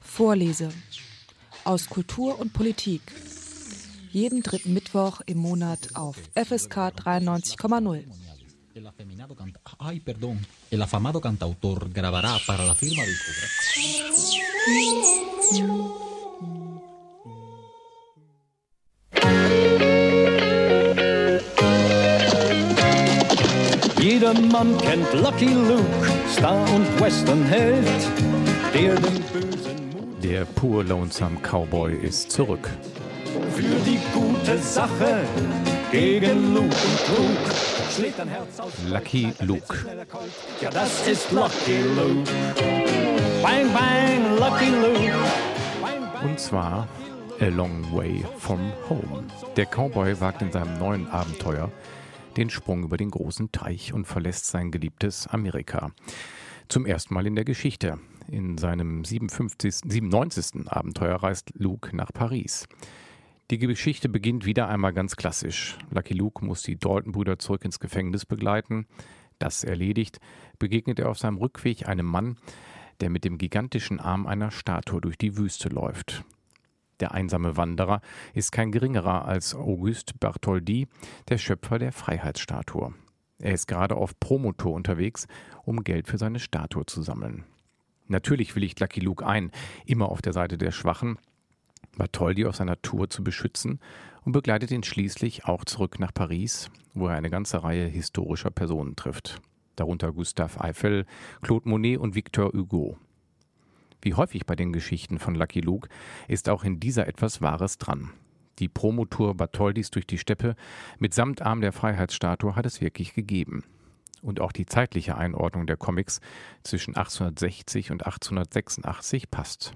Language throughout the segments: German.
Vorlese aus Kultur und Politik. Jeden dritten Mittwoch im Monat auf FSK 93,0. El afeminado canta Ay, perdón. El afamado cantautor grabará para la firma discográfica. Jedermann kennt Lucky Luke, Star und Westernheld, der den bösen Mut. Der pur lonesome Cowboy ist zurück. Für die gute Sache gegen Luke und Trug schlägt ein Herz aus. Lucky Luke. Ja, das ist Lucky Luke. Bang, bang, Lucky Luke. Und zwar A Long Way from Home. Der Cowboy wagt in seinem neuen Abenteuer den Sprung über den großen Teich und verlässt sein geliebtes Amerika. Zum ersten Mal in der Geschichte. In seinem 57, 97. Abenteuer reist Luke nach Paris. Die Geschichte beginnt wieder einmal ganz klassisch. Lucky Luke muss die Dalton-Brüder zurück ins Gefängnis begleiten. Das erledigt, begegnet er auf seinem Rückweg einem Mann, der mit dem gigantischen Arm einer Statue durch die Wüste läuft. Der einsame Wanderer ist kein geringerer als Auguste Bartholdi, der Schöpfer der Freiheitsstatue. Er ist gerade auf Promotor unterwegs, um Geld für seine Statue zu sammeln. Natürlich willigt Lucky Luke ein, immer auf der Seite der Schwachen, Bartholdi auf seiner Tour zu beschützen und begleitet ihn schließlich auch zurück nach Paris, wo er eine ganze Reihe historischer Personen trifft. Darunter Gustave Eiffel, Claude Monet und Victor Hugo. Wie häufig bei den Geschichten von Lucky Luke ist auch in dieser etwas Wahres dran. Die Promotour Bartholdis durch die Steppe mit Samtarm der Freiheitsstatue hat es wirklich gegeben. Und auch die zeitliche Einordnung der Comics zwischen 1860 und 1886 passt.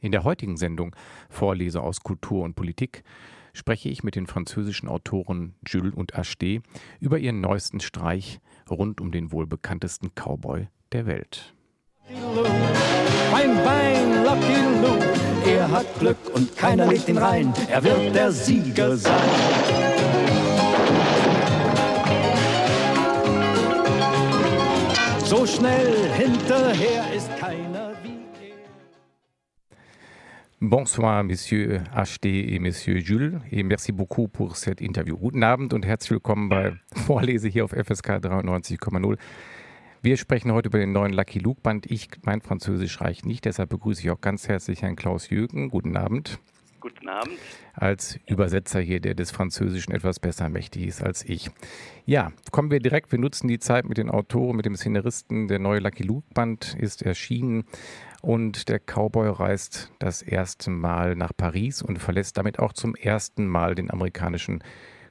In der heutigen Sendung Vorlese aus Kultur und Politik spreche ich mit den französischen Autoren Jules und Acheté über ihren neuesten Streich rund um den wohl bekanntesten Cowboy der Welt. Bang, bang, Lucky Luke. Er hat Glück und keiner legt ihn rein. Er wird der Sieger sein. So schnell hinterher ist keiner wie er. Bonsoir, Monsieur Acheté et Monsieur Jules, et merci beaucoup pour cet interview. Guten Abend und herzlich willkommen bei Vorlese hier auf FSK 93,0. Wir sprechen heute über den neuen Lucky Luke Band. Ich, mein Französisch reicht nicht, deshalb begrüße ich auch ganz herzlich Herrn Klaus Jürgen. Guten Abend. Guten Abend. Als Übersetzer hier, der des Französischen etwas besser mächtig ist als ich. Ja, kommen wir direkt. Wir nutzen die Zeit mit den Autoren, mit dem Szenaristen. Der neue Lucky Luke Band ist erschienen und der Cowboy reist das erste Mal nach Paris und verlässt damit auch zum ersten Mal den amerikanischen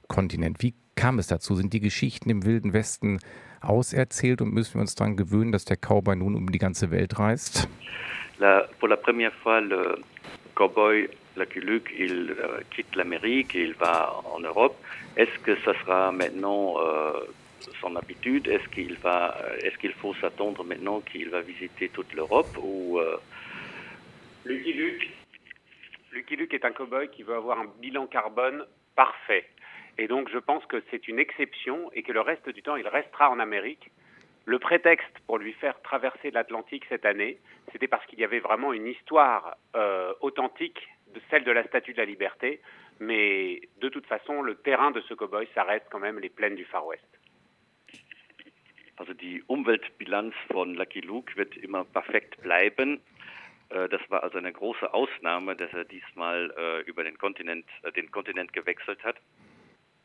Kontinent. Wie kam es dazu? Sind die Geschichten im Wilden Westen auserzählt und müssen wir uns daran gewöhnen, dass der Cowboy nun um die ganze Welt reist? La, pour la première fois, le cowboy Lucky Luke, il euh, quitte l'Amérique, il va en Europe. Est-ce que ça sera maintenant euh, son habitude? Est-ce qu'il va, est-ce qu'il faut s'attendre maintenant qu'il va visiter toute l'Europe ou euh... Lucky Luke, Lucky Luke est un cowboy qui veut avoir un bilan carbone parfait. Et donc je pense que c'est une exception et que le reste du temps, il restera en Amérique. Le prétexte pour lui faire traverser l'Atlantique cette année, c'était parce qu'il y avait vraiment une histoire euh, authentique de celle de la Statue de la Liberté. Mais de toute façon, le terrain de ce cowboy, ça reste quand même les plaines du Far West. Also die Umweltbilanz von Lucky Luke wird immer perfekt bleiben. Äh, Das war also eine große Ausnahme, dass er diesmal äh, über den Kontinent, äh, den Kontinent gewechselt hat.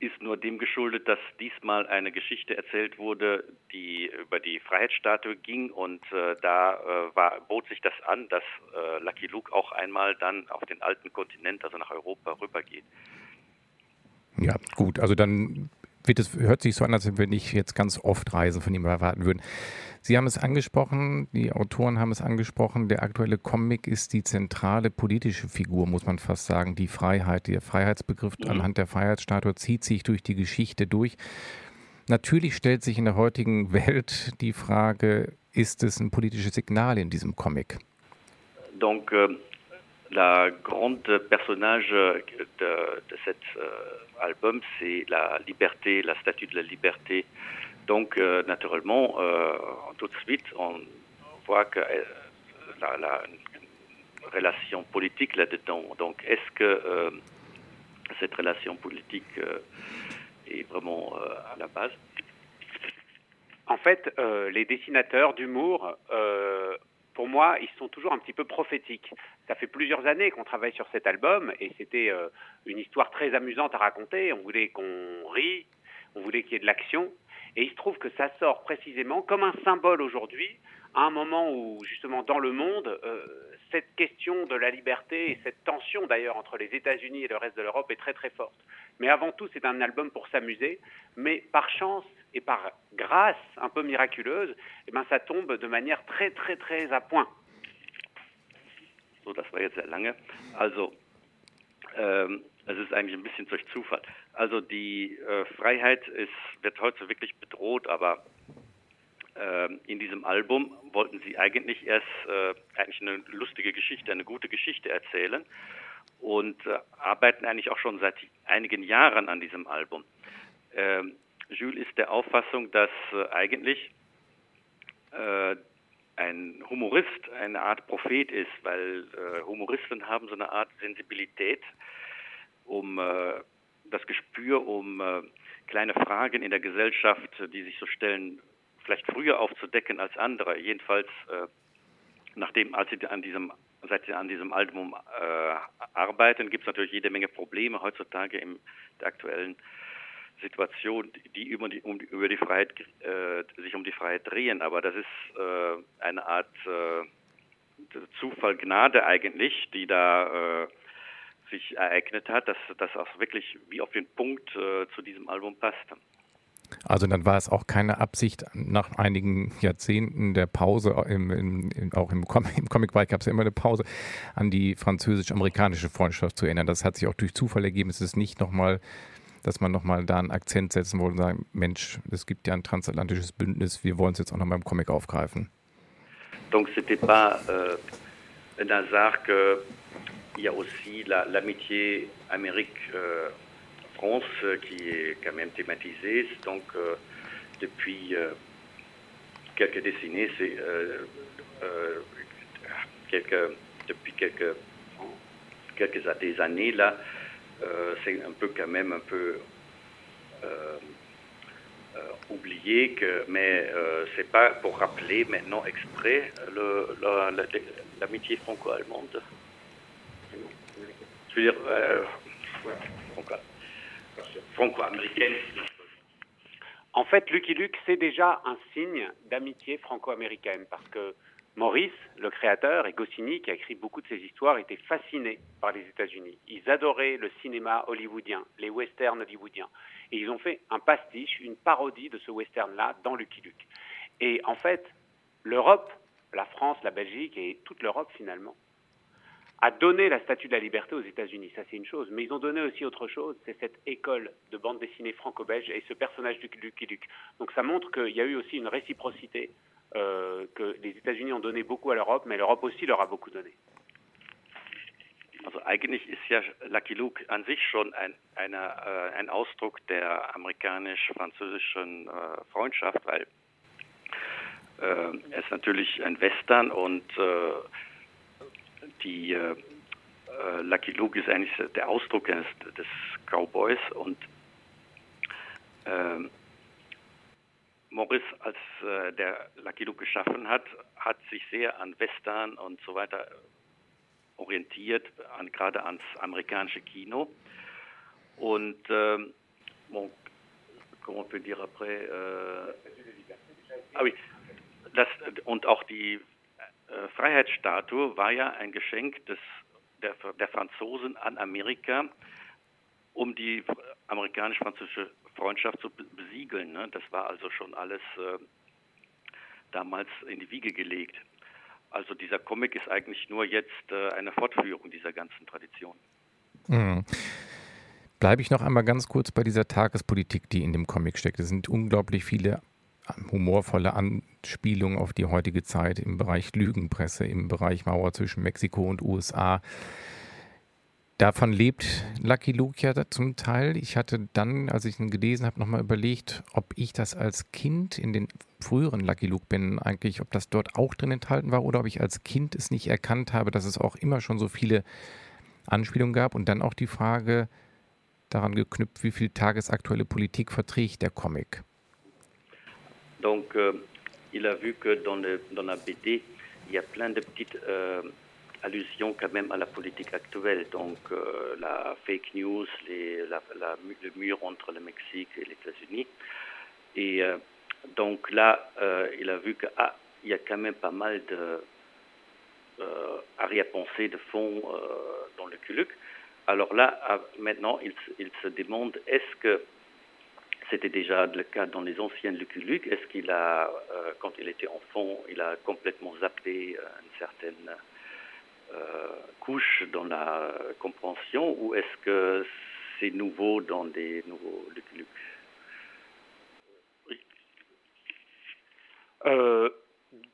Ist nur dem geschuldet, dass diesmal eine Geschichte erzählt wurde, die über die Freiheitsstatue ging und äh, da äh, war, bot sich das an, dass äh, Lucky Luke auch einmal dann auf den alten Kontinent, also nach Europa, rübergeht. Ja, gut. Also dann wird es, hört sich so an, als wenn wir nicht jetzt ganz oft Reisen von ihm erwarten würden. Sie haben es angesprochen, die Autoren haben es angesprochen, der aktuelle Comic ist die zentrale politische Figur, muss man fast sagen. Die Freiheit, der Freiheitsbegriff Mhm. anhand der Freiheitsstatue zieht sich durch die Geschichte durch. Natürlich stellt sich in der heutigen Welt die Frage, ist es ein politisches Signal in diesem Comic? Donc, euh, la grande personnage de, de cet euh, album, c'est la liberté, la statue de la liberté Donc, euh, naturellement, euh, tout de suite, on voit que euh, la, la relation politique là-dedans. Donc, est-ce que euh, cette relation politique euh, est vraiment euh, à la base? En fait, les dessinateurs d'humour, pour moi, ils sont toujours un petit peu prophétiques. Ça fait plusieurs années qu'on travaille sur cet album et c'était une histoire très amusante à raconter. On voulait qu'on rit, on voulait qu'il y ait de l'action. Et il se trouve que ça sort précisément comme un symbole aujourd'hui, à un moment où, justement, dans le monde, euh, cette question de la liberté et cette tension d'ailleurs entre les États-Unis et le reste de l'Europe est très très forte. Mais avant tout, c'est un album pour s'amuser. Mais par chance et par grâce un peu miraculeuse, eh ben, ça tombe de manière très très très à point. So, das war jetzt sehr lange. Also, ähm, es ist eigentlich ein bisschen durch Zufall. Also die äh, Freiheit wird heute wirklich bedroht, aber in diesem Album wollten sie eigentlich erst äh, eigentlich eine lustige Geschichte, eine gute Geschichte erzählen und äh, arbeiten eigentlich auch schon seit einigen Jahren an diesem Album. Ähm, Jules ist der Auffassung, dass äh, eigentlich äh, ein Humorist eine Art Prophet ist, weil Humoristen haben so eine Art Sensibilität um äh, das Gespür, um äh, kleine Fragen in der Gesellschaft, die sich so stellen, vielleicht früher aufzudecken als andere. Jedenfalls, äh, nachdem, als sie an diesem, seit sie an diesem Album äh, arbeiten, gibt es natürlich jede Menge Probleme heutzutage in der aktuellen Situation, die über die, um, über die Freiheit, äh, sich um die Freiheit drehen. Aber das ist äh, eine Art äh, Zufall, Gnade eigentlich, die da äh, sich ereignet hat, dass das auch wirklich wie auf den Punkt zu diesem Album passte. Also dann war es auch keine Absicht, nach einigen Jahrzehnten der Pause, im, im, auch im, Com im Comic-Bereich gab es ja immer eine Pause, an die französisch-amerikanische Freundschaft zu erinnern. Das hat sich auch durch Zufall ergeben. Es ist nicht nochmal, dass man nochmal da einen Akzent setzen wollte und sagen, Mensch, es gibt ja ein transatlantisches Bündnis, wir wollen es jetzt auch nochmal im Comic aufgreifen. Donc c'était pas euh, un hasard que il y a aussi l'amitié la, Amérique-France euh, qui est quand même thématisée. Donc, euh, depuis euh, quelques décennies, c'est euh, euh, depuis quelques, quelques des années là, euh, c'est un peu quand même un peu oublié que, mais c'est pas pour rappeler maintenant exprès l'amitié franco-allemande. je veux dire, euh, franco-américaine. En fait, Lucky Luke, c'est déjà un signe d'amitié franco-américaine parce que Maurice, le créateur, et Goscinny, qui a écrit beaucoup de ses histoires, étaient fascinés par les États-Unis. Ils adoraient le cinéma hollywoodien, les westerns hollywoodiens. Et ils ont fait un pastiche, une parodie de ce western-là dans Lucky Luke. Et en fait, l'Europe, la France, la Belgique et toute l'Europe finalement, a donné la statue de la liberté aux États-Unis. Ça, c'est une chose. Mais ils ont donné aussi autre chose. C'est cette école de bande dessinée franco-belge et ce personnage du Lucky Luke. Donc ça montre qu'il y a eu aussi une réciprocité, euh, que les États-Unis ont donné beaucoup à l'Europe, mais l'Europe aussi leur a beaucoup donné. Also eigentlich ist ja Lucky Luke an sich schon ein, eine, äh, ein Ausdruck der amerikanisch-französischen äh, Freundschaft, weil äh, es natürlich ein Western und äh, die äh, äh, Lucky Luke ist eigentlich der Ausdruck des, des Cowboys und äh, Morris, als äh, der Lucky Luke geschaffen hat, hat sich sehr an Western und so weiter orientiert, an, gerade ans amerikanische Kino. Und ähm, bon, comment peut dire après? Euh, ah oui, das, und auch die äh, Freiheitsstatue war ja ein Geschenk des, der, der Franzosen an Amerika, um die amerikanisch-französische Freundschaft zu besiegeln. Ne? Das war also schon alles äh, damals in die Wiege gelegt. Also dieser Comic ist eigentlich nur jetzt äh, eine Fortführung dieser ganzen Tradition. Mhm. Bleibe ich noch einmal ganz kurz bei dieser Tagespolitik, die in dem Comic steckt. Es sind unglaublich viele humorvolle Anspielungen auf die heutige Zeit, im Bereich Lügenpresse, im Bereich Mauer zwischen Mexiko und USA. Davon lebt Lucky Luke ja zum Teil. Ich hatte dann, als ich ihn gelesen habe, nochmal überlegt, ob ich das als Kind in den früheren Lucky Luke bin, eigentlich, ob das dort auch drin enthalten war oder ob ich als Kind es nicht erkannt habe, dass es auch immer schon so viele Anspielungen gab. Und dann auch die Frage daran geknüpft, wie viel tagesaktuelle Politik verträgt der Comic. Donc, euh, il a vu que dans, la BD, il y a plein de petites euh, allusions quand même à la politique actuelle. Donc euh, la fake news, le mur entre le Mexique et les États-Unis. Et donc là, il a vu qu'il ah, y a quand même pas mal de arrière-pensées de fond dans le Culuc. Alors là, ah, maintenant, il se demande est-ce que c'était déjà le cas dans les anciennes Lucky. Est-ce qu'il a, euh, quand il était enfant, il a complètement zappé euh, une certaine euh, couche dans la compréhension ou est-ce que c'est nouveau dans des nouveaux Lucky oui.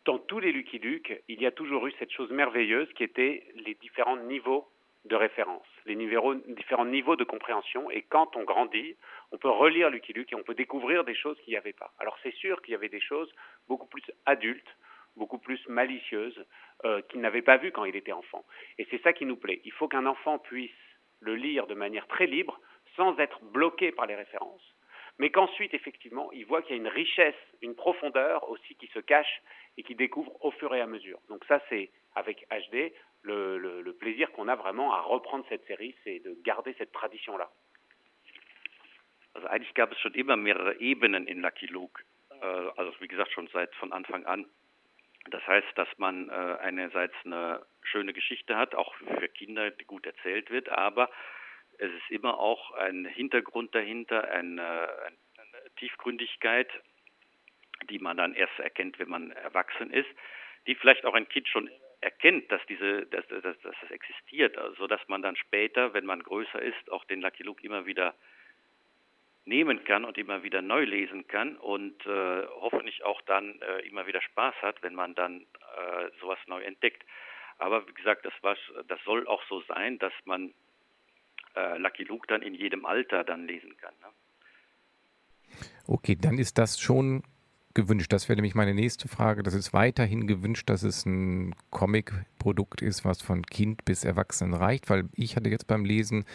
Dans tous les Lucky Luke, il y a toujours eu cette chose merveilleuse qui était les différents niveaux de référence, niveaux, différents niveaux de compréhension. Et quand on grandit, on peut relire Lucky Luke et on peut découvrir des choses qu'il n'y avait pas. Alors c'est sûr qu'il y avait des choses beaucoup plus adultes, beaucoup plus malicieuses, euh, qu'il n'avait pas vues quand il était enfant. Et c'est ça qui nous plaît. Il faut qu'un enfant puisse le lire de manière très libre, sans être bloqué par les références, mais qu'ensuite, effectivement, il voit qu'il y a une richesse, une profondeur aussi qui se cache et qui découvre au fur et à mesure. Donc ça, c'est avec HD le, le, le plaisir qu'on a vraiment à reprendre cette série, c'est de garder cette tradition-là. Also eigentlich gab es schon immer mehrere Ebenen in Lucky Luke. Äh, also wie gesagt schon seit von Anfang an. Das heißt, dass man äh, einerseits eine schöne Geschichte hat, auch für Kinder, die gut erzählt wird, aber es ist immer auch ein Hintergrund dahinter, eine, eine Tiefgründigkeit, die man dann erst erkennt, wenn man erwachsen ist, die vielleicht auch ein Kind schon erkennt, dass diese, dass, dass, dass das existiert, also dass man dann später, wenn man größer ist, auch den Lucky Luke immer wieder nehmen kann und immer wieder neu lesen kann und äh, hoffentlich auch dann äh, immer wieder Spaß hat, wenn man dann äh, sowas neu entdeckt. Aber wie gesagt, das, war, das soll auch so sein, dass man äh, Lucky Luke dann in jedem Alter dann lesen kann. Ne? Okay, dann ist das schon gewünscht. Das wäre nämlich meine nächste Frage. Das ist weiterhin gewünscht, dass es ein Comic-Produkt ist, was von Kind bis Erwachsenen reicht, weil ich hatte jetzt beim Lesen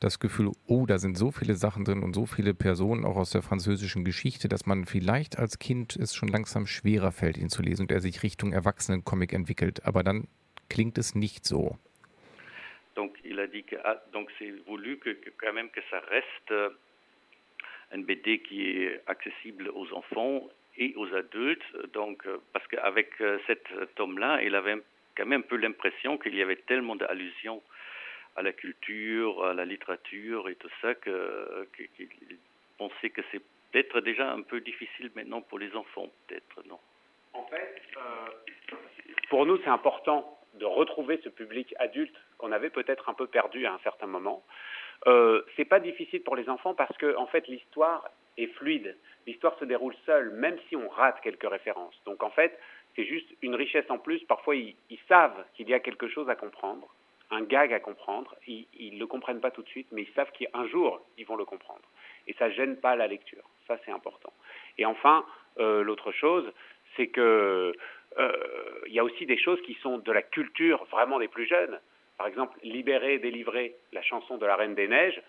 das Gefühl, oh, da sind so viele Sachen drin und so viele Personen auch aus der französischen Geschichte, dass man vielleicht als Kind es schon langsam schwerer fällt, ihn zu lesen und er sich Richtung Erwachsenen-Comic entwickelt. Aber dann klingt es nicht so. Donc, il a dit que ah, donc c'est voulu que, que, quand même que ça reste euh, un BD qui est accessible aux enfants et aux adultes. Donc, euh, parce qu'avec euh, cet tome-là, il avait quand même un peu l'impression qu'il y avait tellement d'allusions à la culture, à la littérature et tout ça, qu'il pensait que c'est peut-être déjà un peu difficile maintenant pour les enfants, peut-être, non? En fait, euh, pour nous, c'est important de retrouver ce public adulte qu'on avait peut-être un peu perdu à un certain moment. Euh, c'est pas difficile pour les enfants parce que en fait l'histoire est fluide. L'histoire se déroule seule, même si on rate quelques références. Donc en fait, c'est juste une richesse en plus. Parfois, ils, savent qu'il y a quelque chose à comprendre un gag à comprendre. Ils ne le comprennent pas tout de suite, mais ils savent qu'un jour, ils vont le comprendre. Et ça gêne pas la lecture. Ça, c'est important. Et enfin, euh, l'autre chose, c'est que euh, il y a aussi des choses qui sont de la culture vraiment des plus jeunes. Par exemple, Libérer, délivrer, la chanson de la Reine des Neiges.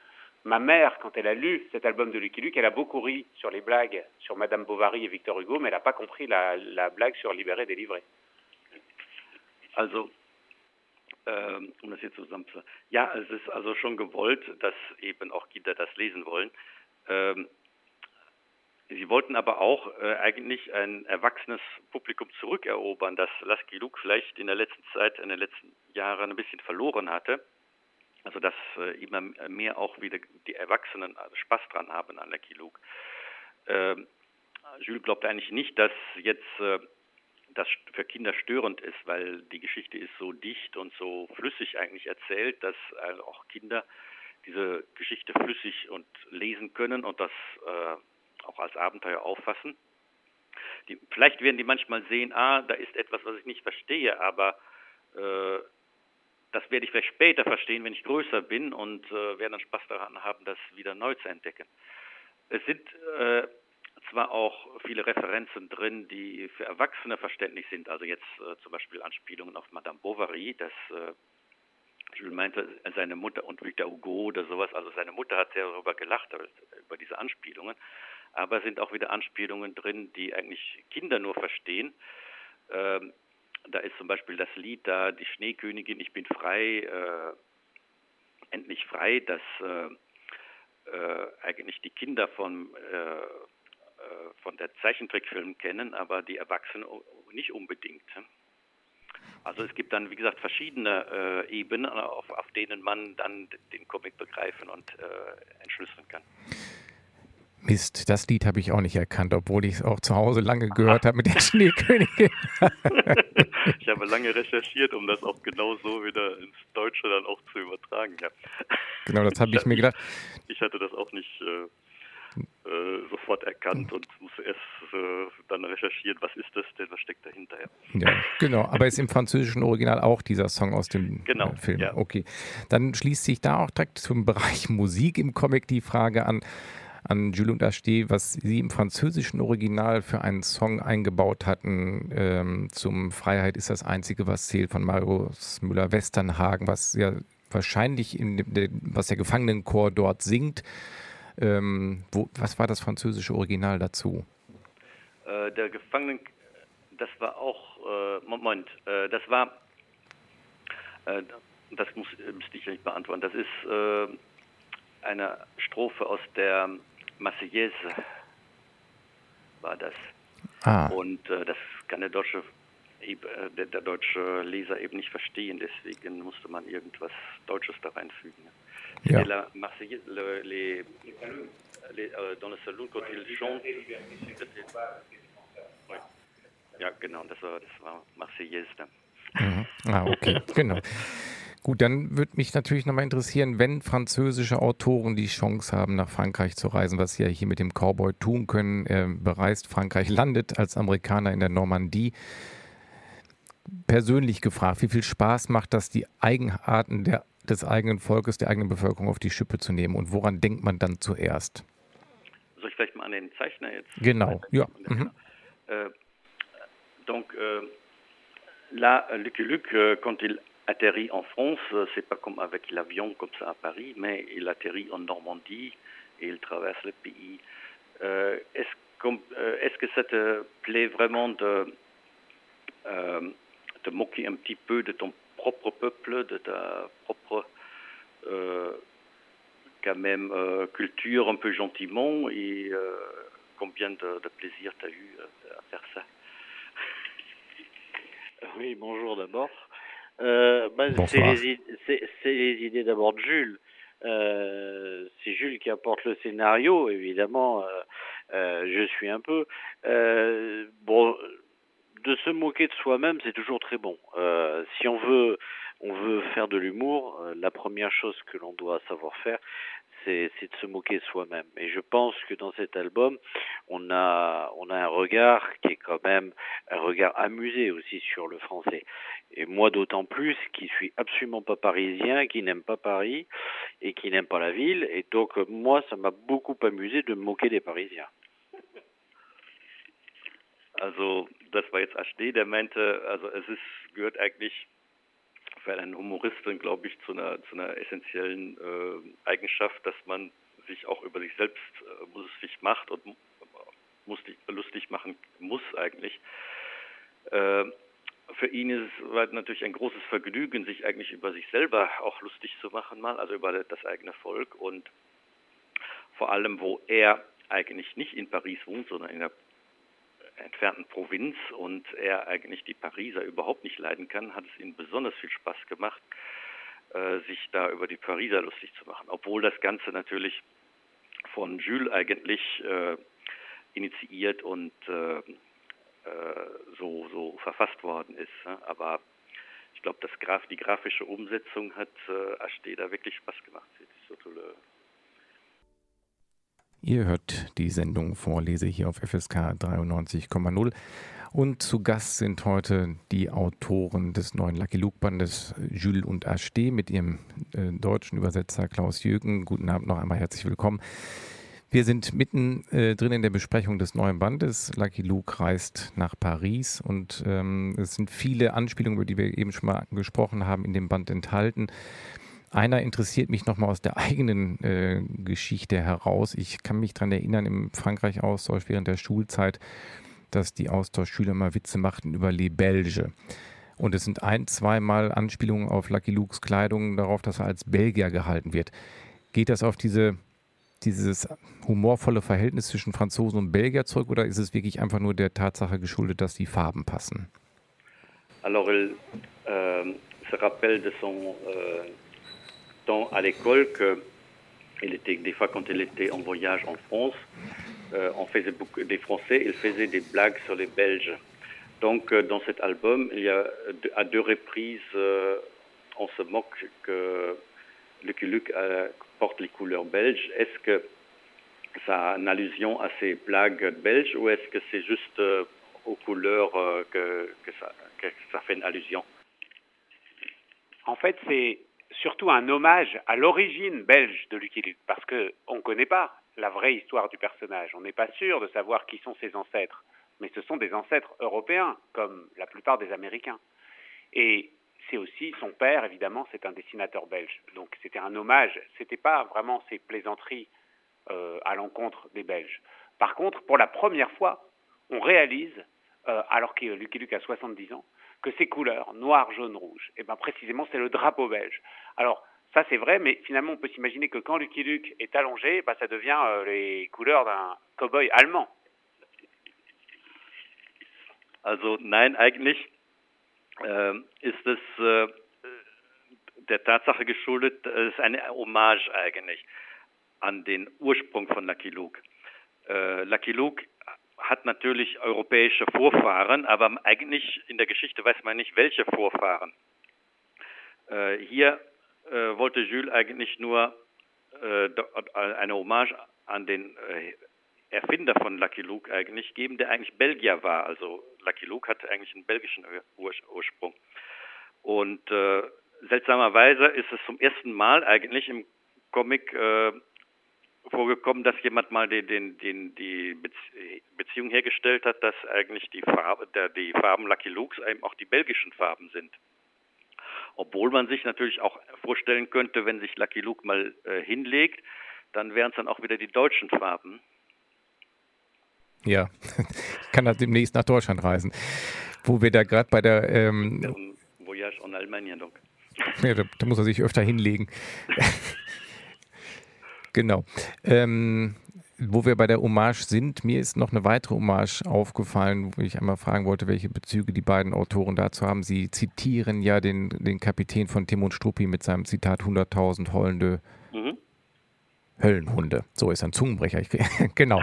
Ma mère, quand elle a lu cet album de Lucky Luke, elle a beaucoup ri sur les blagues sur Madame Bovary et Victor Hugo, mais elle n'a pas compris la, la blague sur Libérer, délivrer. Also, ähm, um das jetzt zusammenzufassen. Ja, es ist also schon gewollt, dass eben auch Kinder das lesen wollen. Ähm, Sie wollten aber auch äh, eigentlich ein erwachsenes Publikum zurückerobern, das Lasky Luke vielleicht in der letzten Zeit, in den letzten Jahren ein bisschen verloren hatte. Also dass äh, immer mehr auch wieder die Erwachsenen Spaß dran haben an Lucky Luke. Ähm, Jules glaubt eigentlich nicht, dass jetzt äh, das für Kinder störend ist, weil die Geschichte ist so dicht und so flüssig eigentlich erzählt, dass also auch Kinder diese Geschichte flüssig und lesen können und das äh, auch als Abenteuer auffassen. Die, vielleicht werden die manchmal sehen, ah, da ist etwas, was ich nicht verstehe, aber äh, das werde ich vielleicht später verstehen, wenn ich größer bin und äh, werde dann Spaß daran haben, das wieder neu zu entdecken. Es sind äh, zwar auch viele Referenzen drin, die für Erwachsene verständlich sind, also jetzt äh, zum Beispiel Anspielungen auf Madame Bovary, das äh, Jules meinte, seine Mutter und Victor Hugo oder sowas, also seine Mutter hat sehr darüber gelacht, über diese Anspielungen, aber es sind auch wieder Anspielungen drin, die eigentlich Kinder nur verstehen. Ähm, da ist zum Beispiel das Lied da, die Schneekönigin, ich bin frei, äh, endlich frei, das äh, äh, eigentlich die Kinder von, äh, äh, von der Zeichentrickfilm kennen, aber die Erwachsenen nicht unbedingt. Also es gibt dann, wie gesagt, verschiedene äh, Ebenen, auf, auf, denen man dann den Comic begreifen und äh, entschlüsseln kann. Mist, das Lied habe ich auch nicht erkannt, obwohl ich es auch zu Hause lange gehört habe mit der Schneekönigin. ich habe lange recherchiert, um das auch genau so wieder ins Deutsche dann auch zu übertragen. Ja. Genau, das habe ich, ich, mir gedacht. Ich hatte das auch nicht äh, äh, sofort erkannt und musste erst äh, dann recherchieren, was ist das denn, was steckt dahinter. Ja. genau, aber ist im französischen Original auch dieser Song aus dem genau, äh, Film. Ja. Okay, dann schließt sich da auch direkt zum Bereich Musik im Comic die Frage an an und Acheté, was sie im französischen Original für einen Song eingebaut hatten ähm, zum Freiheit ist das Einzige, was zählt von Marius Müller-Westernhagen, was ja wahrscheinlich in dem, was der Gefangenenchor dort singt. Ähm, wo, was war das französische Original dazu? Äh, der Gefangenen, das war auch, äh, Moment, äh, das war, äh, das muss, müsste ich nicht beantworten, das ist eine Strophe aus der Marseillaise war das. Ah. Und äh, das kann der deutsche, äh, der, der, deutsche Leser eben nicht verstehen, deswegen musste man irgendwas Deutsches da reinfügen. Ja. La Marseillaise, le, les, les, euh, dans le salon, quand il chante. Ja, genau, das war, das war Marseillaise. Mhm. Ah, okay, genau. Gut, dann würde mich natürlich nochmal interessieren, wenn französische Autoren die Chance haben, nach Frankreich zu reisen, was sie ja hier mit dem Cowboy tun können. Er bereist Frankreich, landet als Amerikaner in der Normandie. Persönlich gefragt, wie viel Spaß macht das, die Eigenarten der, des eigenen Volkes, der eigenen Bevölkerung auf die Schippe zu nehmen? Und woran denkt man dann zuerst? Soll ich vielleicht mal an den Zeichner jetzt? Genau, ja. Mhm. Äh, donc, euh, là, Lucky Luke, euh, quand il atterrit en France, c'est pas comme avec l'avion comme ça à Paris, mais il atterrit en Normandie et il traverse le pays. Euh, est-ce, euh, est que ça te plaît vraiment de euh, te moquer un petit peu de ton propre peuple, de ta propre quand même culture un peu gentiment et combien de, de plaisir tu as eu à faire ça? Oui, bonjour d'abord. Euh, bah, c'est les, les, idées d'abord de Jules. Euh, c'est Jules qui apporte le scénario, évidemment. Euh, je suis un peu. Bon, de se moquer de soi-même, c'est toujours très bon. Si on veut, on veut faire de l'humour, la première chose que l'on doit savoir faire, c'est de se moquer soi-même. Et je pense que dans cet album, on a, on a un regard qui est quand même un regard amusé aussi sur le français. Et moi d'autant plus qui suis absolument pas parisien, qui n'aime pas Paris et qui n'aime pas la ville. Et donc moi, ça m'a beaucoup amusé de me moquer des Parisiens. Also das war jetzt HD, der meinte, also es ist, gehört eigentlich für einen Humoristen, glaube ich, zu einer, zu einer essentiellen äh, Eigenschaft, dass man sich auch über sich selbst äh, lustig macht und muss lustig machen muss eigentlich. Äh, für ihn ist es natürlich ein großes Vergnügen, sich eigentlich über sich selber auch lustig zu machen, mal, also über das eigene Volk und vor allem, wo er eigentlich nicht in Paris wohnt, sondern in der entfernten Provinz und er eigentlich die Pariser überhaupt nicht leiden kann, hat es ihm besonders viel Spaß gemacht, äh, sich da über die Pariser lustig zu machen. Obwohl das Ganze natürlich von Jules eigentlich äh, initiiert und äh, so, so verfasst worden ist. Aber ich glaube, Graf, die grafische Umsetzung hat äh, Achte da wirklich Spaß gemacht. Le, Ihr hört die Sendung Vorlese hier auf FSK 93,0. Und zu Gast sind heute die Autoren des neuen Lucky Luke Bandes Jules und Acheté mit ihrem äh, deutschen Übersetzer Klaus Jürgen. Guten Abend noch einmal herzlich willkommen. Wir sind mitten äh, drin in der Besprechung des neuen Bandes. Lucky Luke reist nach Paris und ähm, es sind viele Anspielungen, über die wir eben schon mal gesprochen haben, in dem Band enthalten. Einer interessiert mich nochmal aus der eigenen äh, Geschichte heraus. Ich kann mich daran erinnern, im Frankreich-Austausch während der Schulzeit, dass die Austauschschüler mal Witze machten über Les Belges. Und es sind ein, zweimal Anspielungen auf Lucky Lukes Kleidung darauf, dass er als Belgier gehalten wird. Geht das auf diese, dieses humorvolle Verhältnis zwischen Franzosen und Belgier zurück oder ist es wirklich einfach nur der Tatsache geschuldet, dass die Farben passen? Alors, il euh, se rappelle de son euh, à l'école que était des fois quand il était en voyage en France, euh, on faisait beaucoup des Français, il faisait des blagues sur les Belges. Donc euh, dans cet album, il y a à deux reprises, euh, on se moque que Lucky Luke porte les couleurs belges. Est-ce que ça a une allusion à ces blagues belges ou est-ce que c'est juste aux couleurs que ça fait une allusion? En fait, c'est surtout un hommage à l'origine belge de Lucky Luke, parce qu'on ne connaît pas la vraie histoire du personnage. On n'est pas sûr de savoir qui sont ses ancêtres, mais ce sont des ancêtres européens, comme la plupart des Américains. Et c'est aussi son père, évidemment, c'est un dessinateur belge. Donc c'était un hommage. C'était pas vraiment ses plaisanteries euh, à l'encontre des Belges. Par contre, pour la première fois, on réalise, euh, alors que Lucky Luke a 70 ans, que ces couleurs, noir, jaune, rouge, et eh ben précisément c'est le drapeau belge. Alors ça c'est vrai, mais finalement on peut s'imaginer que quand Lucky Luke est allongé, bah, ça devient euh, les couleurs d'un Cowboy allemand. Also nein, eigentlich äh, ist es äh, der Tatsache geschuldet, es ist eine Hommage eigentlich an den Ursprung von Lucky Luke. Äh, Lucky Luke hat natürlich europäische Vorfahren, aber eigentlich in der Geschichte weiß man nicht, welche Vorfahren. Äh, hier äh, wollte Jules eigentlich nur äh, eine Hommage an den äh, Erfinder von Lucky Luke eigentlich geben, der eigentlich Belgier war. Also Lucky Luke hatte eigentlich einen belgischen Ur Ursprung. Und äh, seltsamerweise ist es zum ersten Mal eigentlich im Comic äh, vorgekommen, dass jemand mal den, den, den, die Beziehung hergestellt hat, dass eigentlich die, Farbe, der, die Farben Lucky Lukes eben auch die belgischen Farben sind. Obwohl man sich natürlich auch vorstellen könnte, wenn sich Lucky Luke mal äh, hinlegt, dann wären es dann auch wieder die deutschen Farben. Ja, ich kann das demnächst nach Deutschland reisen. Wo wir da gerade bei der. Ähm, Voyage en Allemagne, donc. Ja, da, da muss er sich öfter hinlegen. Genau. Ähm, wo wir bei der Hommage sind, mir ist noch eine weitere Hommage aufgefallen, wo ich einmal fragen wollte, welche Bezüge die beiden Autoren dazu haben. Sie zitieren ja den, den Kapitän von Timon Struppi mit seinem Zitat 100.000 heulende mhm. Höllenhunde. So ist ein Zungenbrecher. Ich, genau.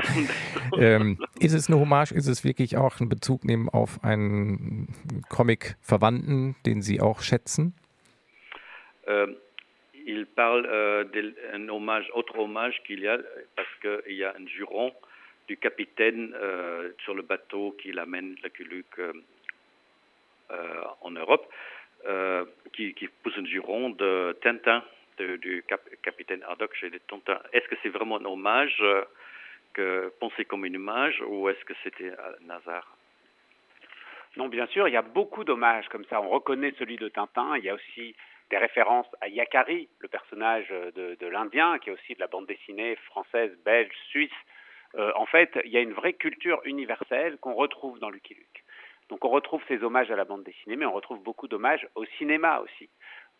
ähm, ist es eine Hommage? Ist es wirklich auch ein Bezug nehmen auf einen Comic-Verwandten, den Sie auch schätzen? Ähm, il parle euh, d'un hommage, autre hommage qu'il y a, parce qu'il y a un juron du capitaine euh, sur le bateau qui l'amène, la Luke, euh, en Europe, qui, pousse un juron de Tintin, du cap, capitaine Haddock chez les Tontins. Est-ce que c'est vraiment un hommage que pensé comme une image ou est-ce que c'était un hasard Non, bien sûr, il y a beaucoup d'hommages comme ça. On reconnaît celui de Tintin. Il y a aussi des références à Yakari, le personnage de, l'Indien, qui est aussi de la bande dessinée française, belge, suisse. Euh, en fait, il y a une vraie culture universelle qu'on retrouve dans Lucky Luke. Donc on retrouve ces hommages à la bande dessinée, mais on retrouve beaucoup d'hommages au cinéma aussi,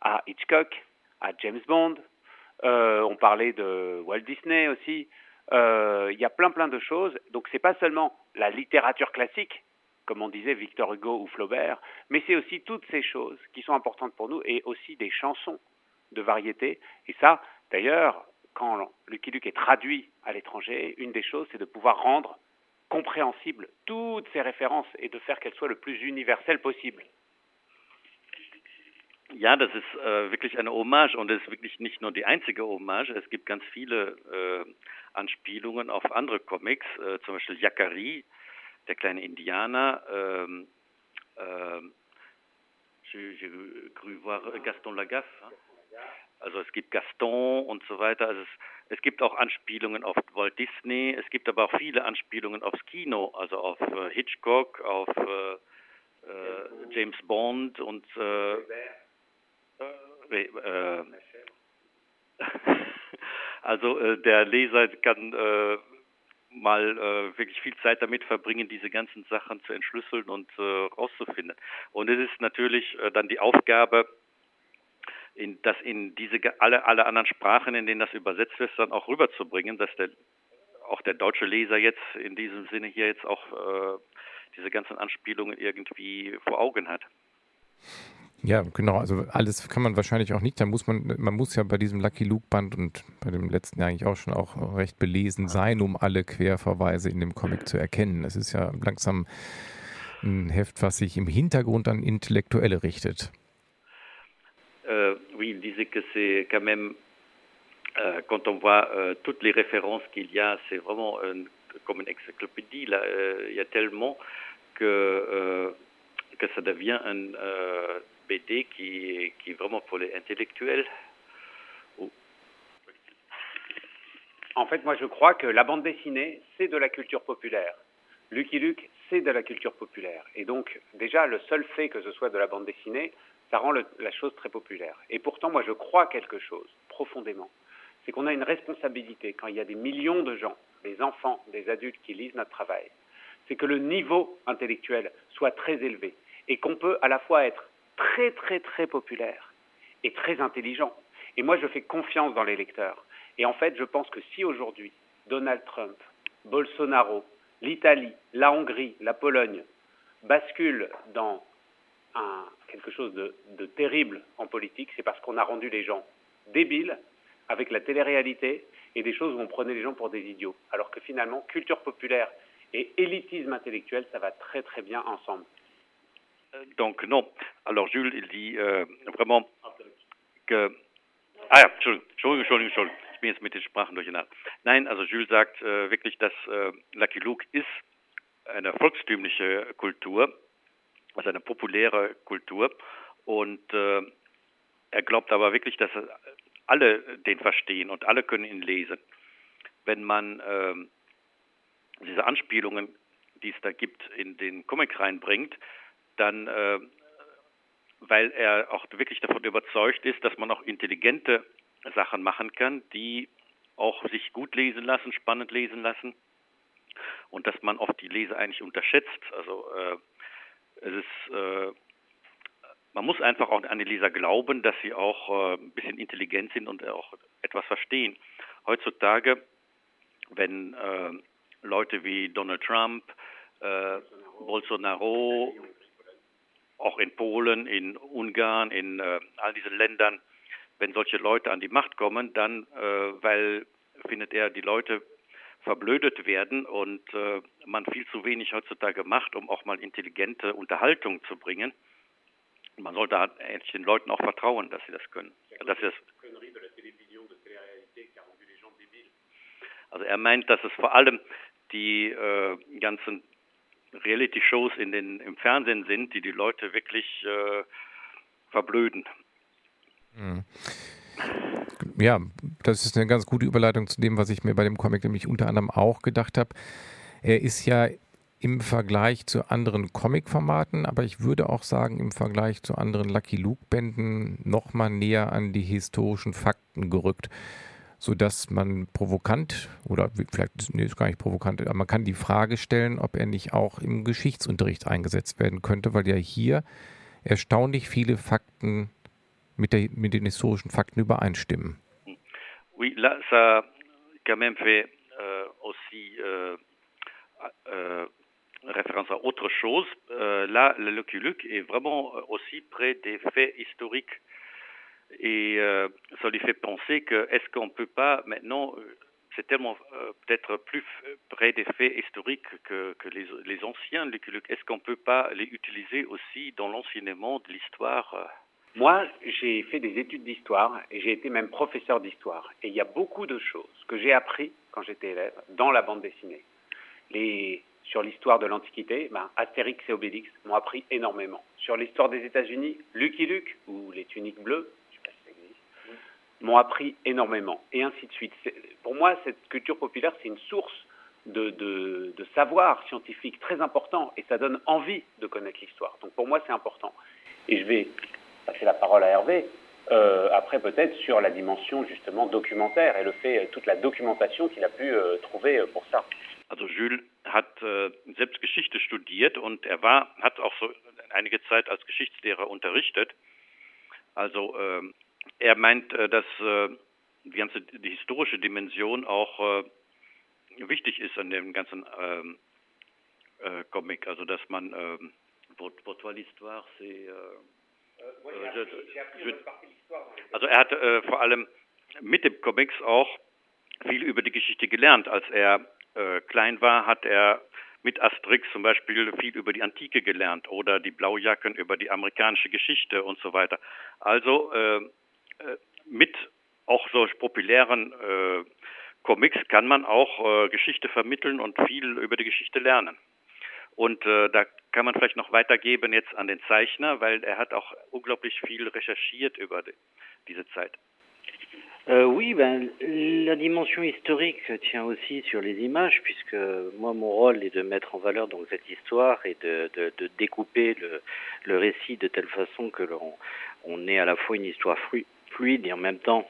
à Hitchcock, à James Bond. Euh, on parlait de Walt Disney aussi. Euh, il y a plein plein de choses. Donc c'est pas seulement la littérature classique comme on disait Victor Hugo ou Flaubert, mais c'est aussi toutes ces choses qui sont importantes pour nous et aussi des chansons de variété. Et ça, d'ailleurs, quand Lucky Luke est traduit à l'étranger, une des choses, c'est de pouvoir rendre compréhensible toutes ces références et de faire qu'elles soient le plus universelles possible. Ja, das ist äh, wirklich eine Hommage und es ist wirklich nicht nur die einzige Hommage. Es gibt ganz viele äh, Anspielungen auf andere Comics, äh, zum Beispiel der kleine Indianer. Ähm, ähm, cru voir Gaston Lagaffe. Also es gibt Gaston und so weiter. Also es, es, gibt auch Anspielungen auf Walt Disney. Es gibt aber auch viele Anspielungen aufs Kino, also auf äh, Hitchcock, auf äh, äh, James Bond und äh, äh, also äh, der Leser kann mal äh, wirklich viel Zeit damit verbringen, diese ganzen Sachen zu entschlüsseln und äh, rauszufinden. Und es ist natürlich äh, dann die Aufgabe, in, das in diese alle alle anderen Sprachen, in denen das übersetzt wird, dann auch rüberzubringen, dass der auch der deutsche Leser jetzt in diesem Sinne hier jetzt auch äh, diese ganzen Anspielungen irgendwie vor Augen hat. Ja, genau. Also alles kann man wahrscheinlich auch nicht. Da muss man, man muss ja bei diesem Lucky Luke Band und bei dem letzten Jahr eigentlich auch schon auch recht belesen sein, um alle Querverweise in dem Comic zu erkennen. Es ist ja langsam ein Heft, was sich im Hintergrund an Intellektuelle richtet. Euh, oui, il disait que c'est quand même, euh, quand on voit euh, toutes les références qu'il y a, c'est vraiment une, comme une encyclopédie. Là, euh, il y a tellement que, euh, que ça devient un euh, BD qui, est vraiment pour les intellectuels. En fait, moi, je crois que la bande dessinée, c'est de la culture populaire. Lucky Luke, c'est de la culture populaire. Et donc, déjà, le seul fait que ce soit de la bande dessinée, ça rend la chose très populaire. Et pourtant, moi, je crois quelque chose, profondément. C'est qu'on a une responsabilité quand il y a des millions de gens, des enfants, des adultes qui lisent notre travail. C'est que le niveau intellectuel soit très élevé et qu'on peut à la fois être très très très populaire et très intelligent. Et moi, je fais confiance dans les lecteurs. Et en fait, je pense que si aujourd'hui, Donald Trump, Bolsonaro, l'Italie, la Hongrie, la Pologne basculent dans quelque chose de, de terrible en politique, c'est parce qu'on a rendu les gens débiles avec la télé-réalité et des choses où on prenait les gens pour des idiots. Alors que finalement, culture populaire et élitisme intellectuel, ça va très très bien ensemble. Donc non. Alors Jules, il dit äh, vraiment que... Ah ja, Entschuldigung, Entschuldigung, Entschuldigung, Entschuldigung. Ich bin jetzt mit den Sprachen durcheinander. Nein, also Jules sagt äh, wirklich, dass äh, Lucky Luke ist eine volkstümliche Kultur, also eine populäre Kultur. Und äh, er glaubt aber wirklich, dass alle den verstehen und alle können ihn lesen. Wenn man äh, diese Anspielungen, die es da gibt, in den Comic reinbringt, dann, äh, weil er auch wirklich davon überzeugt ist, dass man auch intelligente Sachen machen kann, die auch sich gut lesen lassen, spannend lesen lassen und dass man oft die Leser eigentlich unterschätzt. Also äh, es ist, äh, man muss einfach auch an die Leser glauben, dass sie auch äh, ein bisschen intelligent sind und auch etwas verstehen. Heutzutage, wenn äh, Leute wie Donald Trump, äh, Bolsonaro, auch in Polen, in Ungarn, in äh, all diesen Ländern, wenn solche Leute an die Macht kommen, dann, äh, weil, findet er, die Leute verblödet werden und äh, man viel zu wenig heutzutage macht, um auch mal intelligente Unterhaltung zu bringen. Man sollte eigentlich den Leuten auch vertrauen, dass sie das können. Dass sie das also er meint, dass es vor allem die äh, ganzen Reality-Shows in den, im Fernsehen sind, die die Leute wirklich äh, verblöden. Mhm. Ja, das ist eine ganz gute Überleitung zu dem, was ich mir bei dem Comic nämlich unter anderem auch gedacht habe. Er ist ja im Vergleich zu anderen Comic-Formaten, aber ich würde auch sagen, im Vergleich zu anderen Lucky Luke-Bänden noch mal näher an die historischen Fakten gerückt sodass man provokant oder vielleicht nee, ist gar nicht provokant, aber man kann die Frage stellen, ob er nicht auch im Geschichtsunterricht eingesetzt werden könnte, weil ja hier erstaunlich viele Fakten mit, der, mit den historischen Fakten übereinstimmen. Oui, là, ça quand même fait euh, aussi euh, euh, référence à autre chose. Euh, là, le Lucky Luke est vraiment aussi près des faits historiques Et euh, ça lui fait penser que est-ce qu'on ne peut pas maintenant, euh, c'est tellement euh, peut-être plus près des faits historiques que, les, anciens, est-ce qu'on ne peut pas les utiliser aussi dans l'enseignement de l'histoire? Moi, j'ai fait des études d'histoire et j'ai été même professeur d'histoire. Et il y a beaucoup de choses que j'ai appris quand j'étais élève dans la bande dessinée. Sur l'histoire de l'Antiquité, ben, Astérix et Obélix m'ont appris énormément. Sur l'histoire des États-Unis, Lucky Luke, ou les tuniques bleues, je sais pas si ça existe, m'ont appris énormément, et ainsi de suite. Pour moi, cette culture populaire, c'est une source de, savoir scientifique très important, et ça donne envie de connaître l'histoire. Donc pour moi, c'est important. Et je vais passer la parole à Hervé. Euh, après peut-être sur la dimension justement documentaire et le fait toute la documentation qu'il a pu euh, trouver pour ça. Also Jules hat äh, selbst Geschichte studiert und er war hat auch so einige Zeit als Geschichtslehrer unterrichtet. Also äh, er meint, äh, dass äh, die ganze die historische Dimension auch äh, wichtig ist an dem ganzen ähm, äh, Comic, also dass man ähm, pour, pour toi l'histoire c'est also er hat äh, vor allem mit dem Comics auch viel über die Geschichte gelernt. Als er äh, klein war, hat er mit Asterix zum Beispiel viel über die Antike gelernt oder die Blaujacken über die amerikanische Geschichte und so weiter. Also äh mit auch solch populären äh, Comics kann man auch äh, Geschichte vermitteln und viel über die Geschichte lernen. Und äh, da kann man vielleicht noch weitergeben jetzt an den Zeichner, weil er hat auch unglaublich viel recherchiert über die, diese Zeit. Euh, oui, ben, la dimension historique tient aussi sur les images, puisque moi, mon rôle est de mettre en valeur donc cette histoire et de, de, de découper le, le, récit de telle façon que l'on on ait à la fois une histoire fluide et en même temps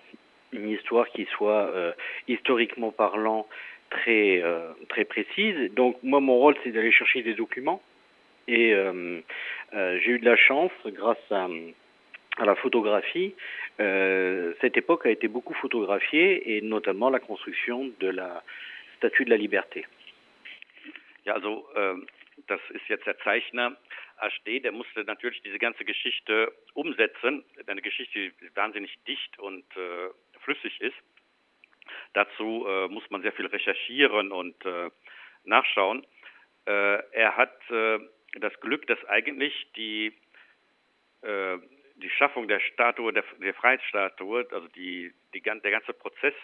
une histoire qui soit euh, historiquement parlant très euh, très précise. Donc moi mon rôle c'est d'aller chercher des documents et euh, j'ai eu de la chance grâce à, à la photographie. Cette époque a été beaucoup photographiée et notamment la construction de la Statue de la Liberté. Ja, also äh, das ist Zeichner HD, der musste natürlich diese ganze Geschichte umsetzen. Eine Geschichte, die wahnsinnig dicht und äh, flüssig ist. Dazu äh, muss man sehr viel recherchieren und äh, nachschauen. Äh, er hat äh, das Glück, dass eigentlich die, äh, die Schaffung der Statue, der, der Freiheitsstatue, also die, die, der ganze Prozess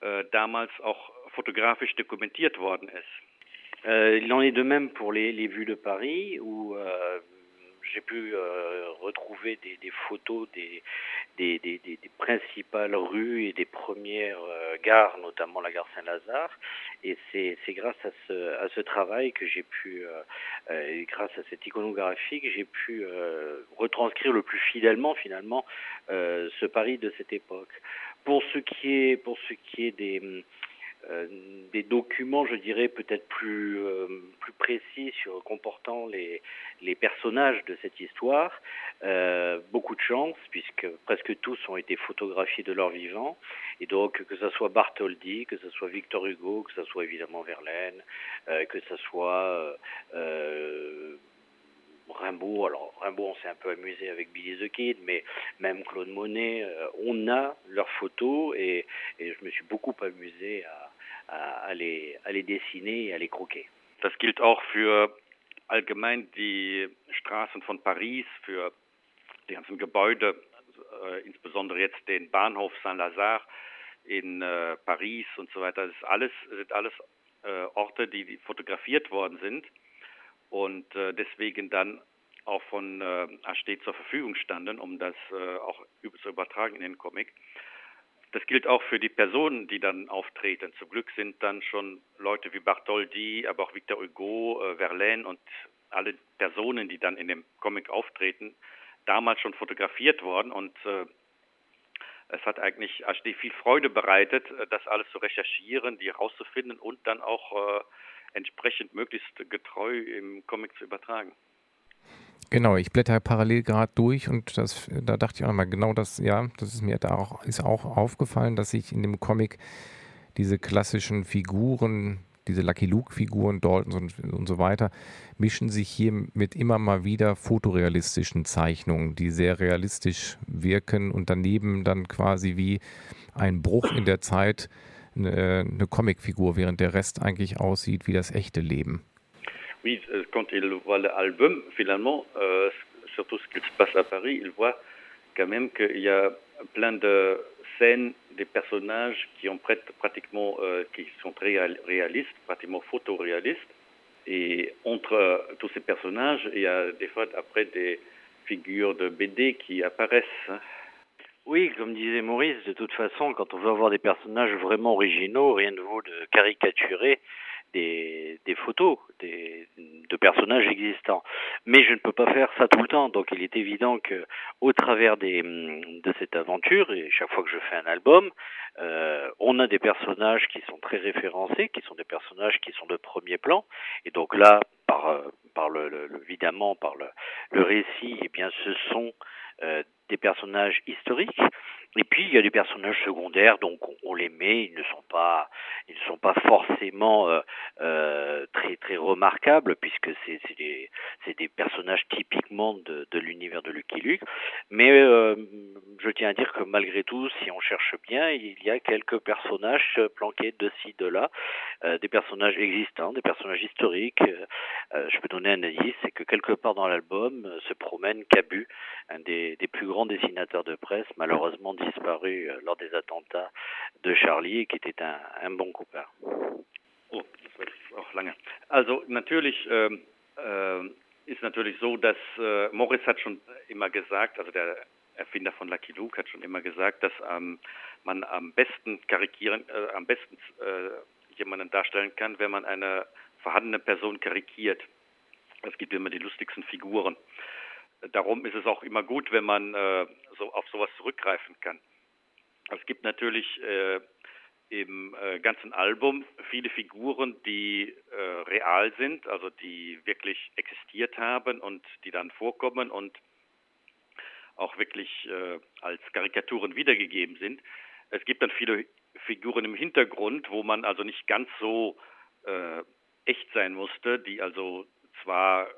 äh, damals auch fotografisch dokumentiert worden ist. Euh, il en est de même pour les, les vues de Paris, où euh, j'ai pu euh, retrouver des, des, photos des, des, des, principales rues et des premières euh, gares, notamment la gare Saint-Lazare. Et c'est grâce à ce, à ce travail que j'ai pu, euh, euh, grâce à cette iconographie, que j'ai pu retranscrire le plus fidèlement finalement ce Paris de cette époque. Pour ce qui est, pour ce qui est des des documents, je dirais, peut-être plus, euh, plus précis sur comportant les, les personnages de cette histoire. Euh, beaucoup de chance, puisque presque tous ont été photographiés de leur vivant. Et donc, que ce soit Bartholdi, que ce soit Victor Hugo, que ce soit évidemment Verlaine, euh, que ce soit euh, Rimbaud, alors Rimbaud on s'est un peu amusé avec Billy the Kid, mais même Claude Monet, euh, on a leurs photos et, et, je me suis beaucoup amusé à, à, les, à les dessiner et à les croquer. Das gilt auch für allgemein die Straßen von Paris, für die ganzen Gebäude, äh, insbesondere jetzt den Bahnhof Saint-Lazare in äh, Paris und so weiter. Das ist alles, sind alles äh, Orte, die, fotografiert worden sind und deswegen dann auch von äh, HD zur Verfügung standen, um das auch zu übertragen in den Comic. Das gilt auch für die Personen, die dann auftreten. Zum Glück sind dann schon Leute wie Bartholdi, aber auch Victor Hugo, äh, Verlaine und alle Personen, die dann in dem Comic auftreten, damals schon fotografiert worden und äh, es hat eigentlich HD viel Freude bereitet, äh, das alles zu recherchieren, die herauszufinden und dann auch äh, entsprechend möglichst getreu im Comic zu übertragen. Genau, ich blätter parallel gerade durch und das, da dachte ich auch mal genau das, ja, das ist mir da auch, ist auch aufgefallen, dass sich in dem Comic diese klassischen Figuren, diese Lucky Luke-Figuren, Daltons und, und so weiter, mischen sich hier mit immer mal wieder fotorealistischen Zeichnungen, die sehr realistisch wirken und daneben dann quasi wie ein Bruch in der Zeit eine, eine Comicfigur, während der Rest eigentlich aussieht wie das echte Leben. Oui, euh, quand il voit l'album, finalement, euh, surtout ce qui se passe à Paris, il voit quand même qu'il y a plein de scènes, des personnages qui ont pratiquement, euh, qui sont très réalistes, pratiquement photoréalistes. Et entre tous ces personnages, il y a des fois après des figures de BD qui apparaissent. Hein. Oui, comme disait Maurice, de toute façon, quand on veut avoir des personnages vraiment originaux, rien ne vaut de caricaturer des, des photos des, de personnages existants. Mais je ne peux pas faire ça tout le temps, donc il est évident que au travers des, de cette aventure, et chaque fois que je fais un album, euh, on a des personnages qui sont très référencés, qui sont des personnages qui sont de premier plan, et donc là, par, euh, par le, le évidemment par le, le récit, eh bien ce sont euh, des personnages historiques et puis il y a des personnages secondaires, donc on, les met, ils ne sont pas, ils ne sont pas forcément euh, euh, très très remarquables puisque c'est des des personnages typiquement de, l'univers de Lucky Luke. Mais euh, je tiens à dire que malgré tout, si on cherche bien, il y a quelques personnages planqués de ci de là, des personnages existants, des personnages historiques. Je peux donner un indice, c'est que quelque part dans l'album se promène Cabu, un des, des plus grands dessinateurs de presse, malheureusement disparu euh, lors des attentats de Charlie, qui était un, un bon Copain. Oh, das wird auch lange. Also natürlich ähm, äh, ist natürlich so, dass äh, Morris hat schon immer gesagt, also der Erfinder von Lucky Luke hat schon immer gesagt, dass ähm, man am besten karikieren, äh, am besten äh, jemanden darstellen kann, wenn man eine vorhandene Person karikiert. Es gibt immer die lustigsten Figuren. Darum ist es auch immer gut, wenn man äh, so auf sowas zurückgreifen kann. Es gibt natürlich äh, im äh, ganzen Album viele Figuren, die äh, real sind, also die wirklich existiert haben und die dann vorkommen und auch wirklich äh, als Karikaturen wiedergegeben sind. Es gibt dann viele Figuren im Hintergrund, wo man also nicht ganz so äh, echt sein musste, die also zwar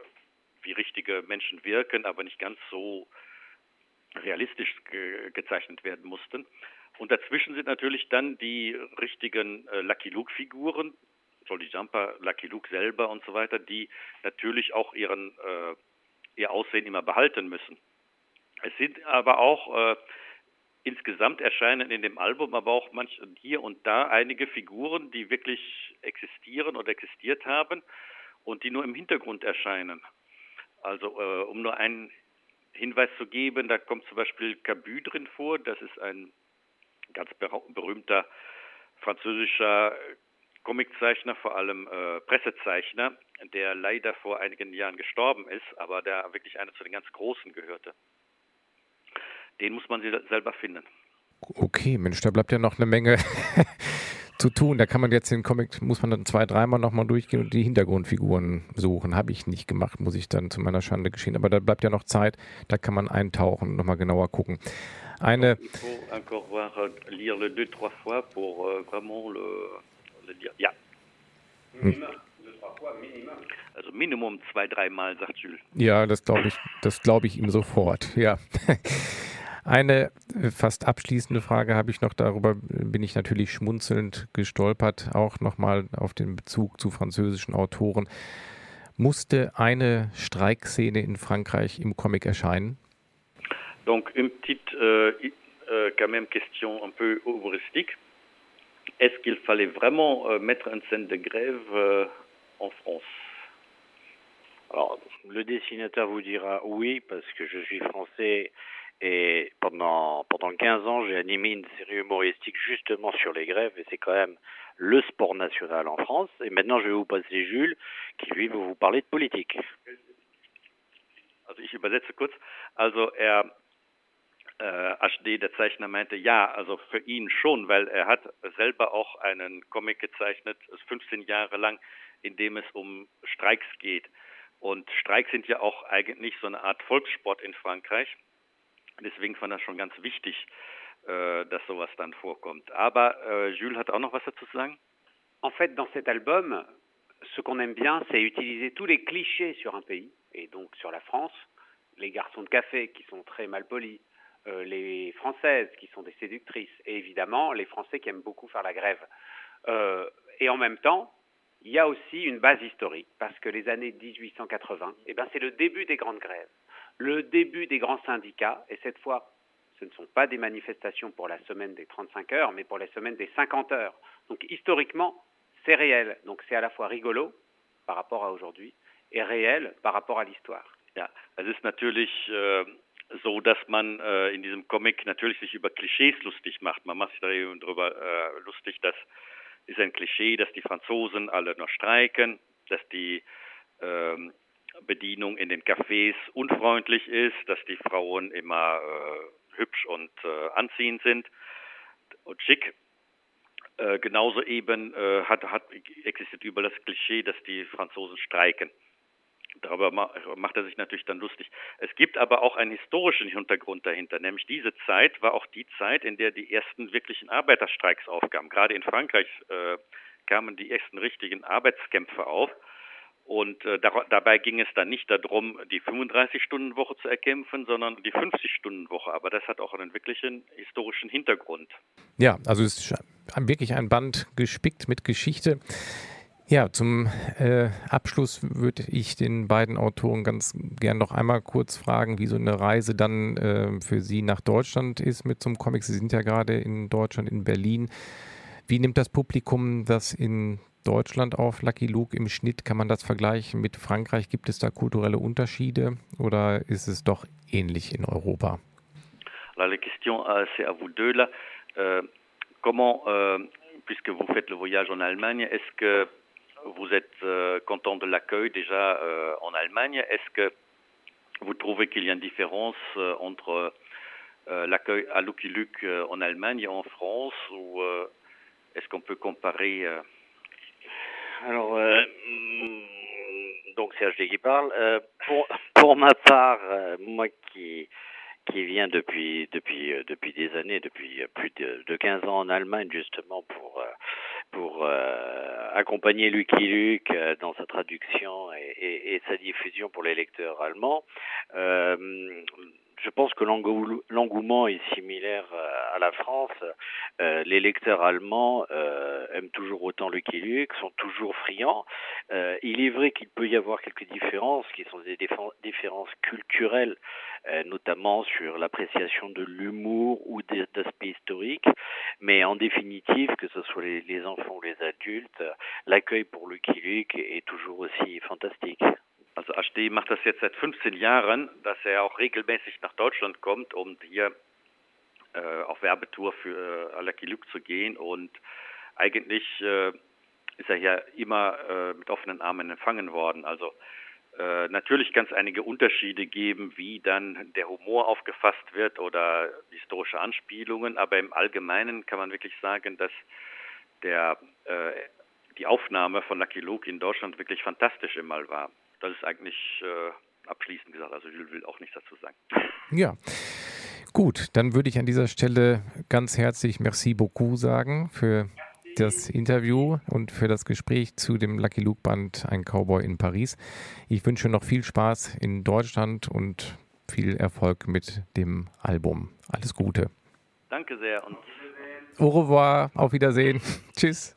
wie richtige Menschen wirken, aber nicht ganz so realistisch ge gezeichnet werden mussten. Und dazwischen sind natürlich dann die richtigen äh, Lucky Luke-Figuren, Jolly Jumper, Lucky Luke selber und so weiter, die natürlich auch ihren äh, ihr Aussehen immer behalten müssen. Es sind aber auch äh, insgesamt erscheinen in dem Album aber auch manch hier und da einige Figuren, die wirklich existieren oder existiert haben und die nur im Hintergrund erscheinen. Also äh, um nur einen Hinweis zu geben, da kommt zum Beispiel Cabu drin vor, das ist ein ganz berühmter französischer Comiczeichner, vor allem äh, Pressezeichner, der leider vor einigen Jahren gestorben ist, aber der wirklich einer zu den ganz Großen gehörte. Den muss man selber finden. Okay, Mensch, da bleibt ja noch eine Menge zu tun. Da kann man jetzt den Comic, muss man dann zwei, dreimal nochmal durchgehen und die Hintergrundfiguren suchen. Habe ich nicht gemacht, muss ich dann zu meiner Schande geschehen. Aber da bleibt ja noch Zeit, da kann man eintauchen und nochmal genauer gucken. Eine. Ja. Hm. Also Minimum zwei, dreimal, sagt Jules. Ja, das glaube ich, das glaube ich ihm sofort. Ja. Eine äh, fast abschließende Frage habe ich noch, darüber bin ich natürlich schmunzelnd gestolpert, auch nochmal auf den Bezug zu französischen Autoren. Musste eine Streikszene in Frankreich im Comic erscheinen? Donc une petite, euh, euh, quand même question un peu humoristique. Est-ce qu'il fallait vraiment euh, mettre une scène de grève euh, en France Alors, le dessinateur vous dira oui, parce que je suis français Et pendant, pendant 15 ans, j'ai animé une série humoristique justement sur les grèves, et c'est quand même le sport national en France. Et maintenant, je vais vous passer Jules, qui lui va vous parler de politique. Also ich übersetze kurz. Also er, äh, HD, der Zeichner, meinte, ja, also für ihn schon, weil er hat selber auch einen Comic gezeichnet, 15 Jahre lang, in dem es um Streiks geht. Und Streiks sind ja auch eigentlich so eine Art Volkssport in Frankreich. Deswegen fand er schon ganz wichtig, äh, dass sowas dann vorkommt. Aber äh, Jules hat auch noch was dazu zu sagen? En fait, dans cet album, ce qu'on aime bien, c'est utiliser tous les clichés sur un pays, et donc sur la France, les garçons de café qui sont très mal polis, euh, les Françaises qui sont des séductrices, et évidemment les Français qui aiment beaucoup faire la grève. Euh, et en même temps, il y a aussi une base historique, parce que les années 1880, eh ben, c'est le début des grandes grèves le début des grands syndicats, et cette fois ce ne sont pas des manifestations pour la semaine des 35 heures, mais pour la semaine des 50 heures. Donc historiquement, c'est réel. Donc c'est à la fois rigolo par rapport à aujourd'hui et réel par rapport à l'histoire. Ja, es ist natürlich äh, so, dass man äh, in diesem Comic natürlich sich über Klischees lustig macht. Man macht sich darüber äh, lustig, dass ist ein Klischee, dass die Franzosen alle noch streiken, dass die ähm, Bedienung in den Cafés unfreundlich ist, dass die Frauen immer äh, hübsch und äh, anziehend sind und schick. Äh, genauso eben äh, hat, hat, existiert überall das Klischee, dass die Franzosen streiken. Darüber macht er sich natürlich dann lustig. Es gibt aber auch einen historischen Hintergrund dahinter, nämlich diese Zeit war auch die Zeit, in der die ersten wirklichen Arbeiterstreiks aufkamen. Gerade in Frankreich äh, kamen die ersten richtigen Arbeitskämpfe auf. Und äh, da, dabei ging es dann nicht darum, die 35-Stunden-Woche zu erkämpfen, sondern die 50-Stunden-Woche. Aber das hat auch einen wirklichen historischen Hintergrund. Ja, also es ist wirklich ein Band gespickt mit Geschichte. Ja, zum äh, Abschluss würde ich den beiden Autoren ganz gern noch einmal kurz fragen, wie so eine Reise dann äh, für Sie nach Deutschland ist mit einem Comic. Sie sind ja gerade in Deutschland, in Berlin. Wie nimmt das Publikum das in Deutschland auf Lucky Luke im Schnitt? Kann man das vergleichen mit Frankreich? Gibt es da kulturelle Unterschiede oder ist es doch ähnlich in Europa? Alors, la question, euh, c'est à vous deux là. Euh, comment, euh, puisque vous faites le voyage en Allemagne, est-ce que vous êtes euh, content de l'accueil déjà euh, en Allemagne Est-ce que vous trouvez qu'il y a une différence euh, entre l'accueil à Lucky Luke en Allemagne et en France ou est-ce qu'on peut comparer alors, euh, mm, donc HD qui parle. Euh, pour, pour ma part, euh, moi qui qui vient depuis depuis depuis des années, depuis plus de, de 15 ans en Allemagne justement pour pour accompagner Lucky Luke dans sa traduction et, et, et, sa diffusion pour les lecteurs allemands je pense que l'engouement est similaire euh, à la France. Euh, les lecteurs allemands euh, aiment toujours autant le Luke, sont toujours friands. Il est vrai qu'il peut y avoir quelques différences qui sont des différences culturelles, notamment sur l'appréciation de l'humour ou d'aspects historiques. Mais en définitive, que ce soit les, les enfants ou les adultes, l'accueil pour le Luke est toujours aussi fantastique. Also HD macht das jetzt seit 15 Jahren, dass er auch regelmäßig nach Deutschland kommt, um hier äh, auf Werbetour für äh, Lucky Luke zu gehen. Und eigentlich äh, ist er hier immer äh, mit offenen Armen empfangen worden. Also äh, natürlich kann es einige Unterschiede geben, wie dann der Humor aufgefasst wird oder historische Anspielungen, aber im Allgemeinen kann man wirklich sagen, dass der, äh, die Aufnahme von Lucky Luke in Deutschland wirklich fantastisch immer war. Das ist eigentlich äh, abschließend gesagt. Also Jules will auch nichts dazu sagen. Ja. Gut, dann würde ich an dieser Stelle ganz herzlich merci beaucoup sagen für das Interview und für das Gespräch zu dem Lucky Luke Band Ein Cowboy in Paris. Ich wünsche noch viel Spaß in Deutschland und viel Erfolg mit dem Album. Alles Gute. Danke sehr und Au revoir, auf Wiedersehen. Tschüss.